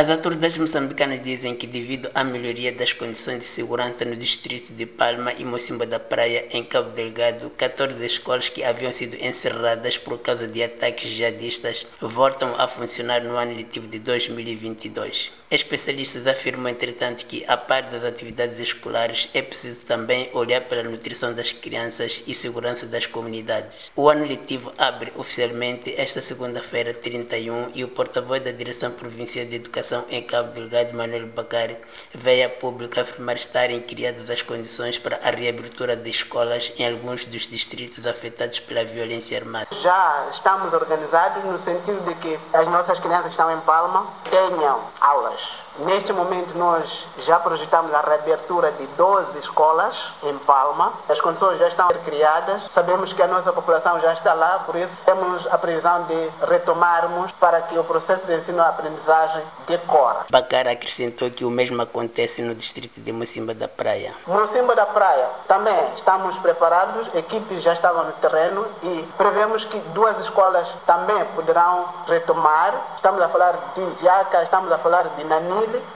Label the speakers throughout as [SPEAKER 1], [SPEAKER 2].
[SPEAKER 1] As autoridades moçambicanas dizem que, devido à melhoria das condições de segurança no distrito de Palma e Mocimba da Praia, em Cabo Delgado, 14 escolas que haviam sido encerradas por causa de ataques jihadistas voltam a funcionar no ano letivo de 2022. Especialistas afirmam, entretanto, que, a par das atividades escolares, é preciso também olhar pela nutrição das crianças e segurança das comunidades. O ano letivo abre oficialmente esta segunda-feira, 31, e o porta-voz da Direção Provincial de Educação em Cabo Delgado, Manuel Bacari, veio a público afirmar estarem criadas as condições para a reabertura de escolas em alguns dos distritos afetados pela violência armada.
[SPEAKER 2] Já estamos organizados no sentido de que as nossas crianças que estão em Palma tenham aulas Neste momento, nós já projetamos a reabertura de 12 escolas em Palma. As condições já estão criadas. Sabemos que a nossa população já está lá, por isso temos a previsão de retomarmos para que o processo de ensino-aprendizagem decorra.
[SPEAKER 1] Bacara acrescentou que o mesmo acontece no distrito de Mocimba da Praia.
[SPEAKER 2] Mocimba da Praia também estamos preparados, equipes já estavam no terreno e prevemos que duas escolas também poderão retomar. Estamos a falar de Jaca, estamos a falar de Nani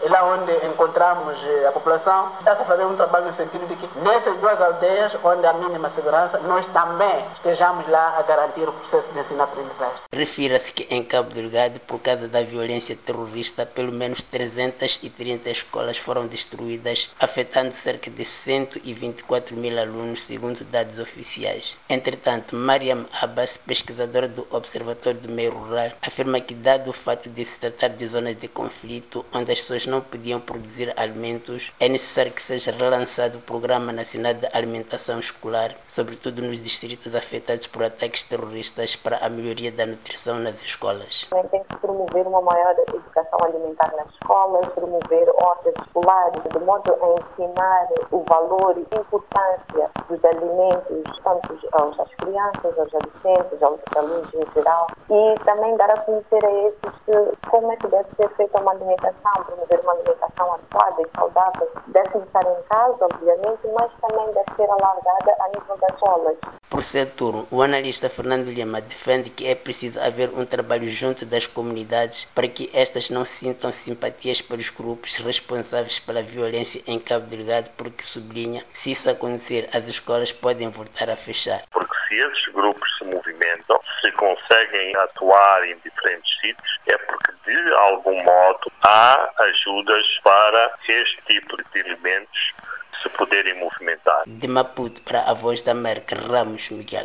[SPEAKER 2] é lá onde encontramos eh, a população, está a fazer um trabalho no sentido de que nessas duas aldeias, onde há mínima segurança, nós também estejamos lá a garantir o processo de ensino-aprendizagem.
[SPEAKER 1] Refira-se que em Cabo Delgado, por causa da violência terrorista, pelo menos 330 escolas foram destruídas, afetando cerca de 124 mil alunos, segundo dados oficiais. Entretanto, Mariam Abbas, pesquisadora do Observatório do Meio Rural, afirma que, dado o fato de se tratar de zonas de conflito, onde as pessoas não podiam produzir alimentos, é necessário que seja relançado o Programa Nacional de Alimentação Escolar, sobretudo nos distritos afetados por ataques terroristas, para a melhoria da nutrição nas escolas.
[SPEAKER 3] Tem que promover uma maior educação alimentar nas escolas, promover hortas escolares, de modo a ensinar o valor e importância dos alimentos, tanto às crianças, aos adolescentes, aos alunos em geral, e também dar a conhecer a esses como é que deve ser feita uma alimentação, promover uma alimentação adequada e saudável, deve estar em casa, obviamente, mas também deve ser alargada a nível das escolas.
[SPEAKER 1] Por setor, o analista Fernando Lima defende que é preciso haver um trabalho junto das comunidades para que estas não sintam simpatias pelos grupos responsáveis pela violência em Cabo Delgado, porque sublinha, se isso acontecer, as escolas podem voltar a fechar.
[SPEAKER 4] Porque se esses grupos se movimentam, se conseguem atuar em diferentes sítios, é porque de algum modo há ajudas para este tipo de elementos poderem movimentar.
[SPEAKER 1] De Maputo para a Voz da América, Ramos Miguel.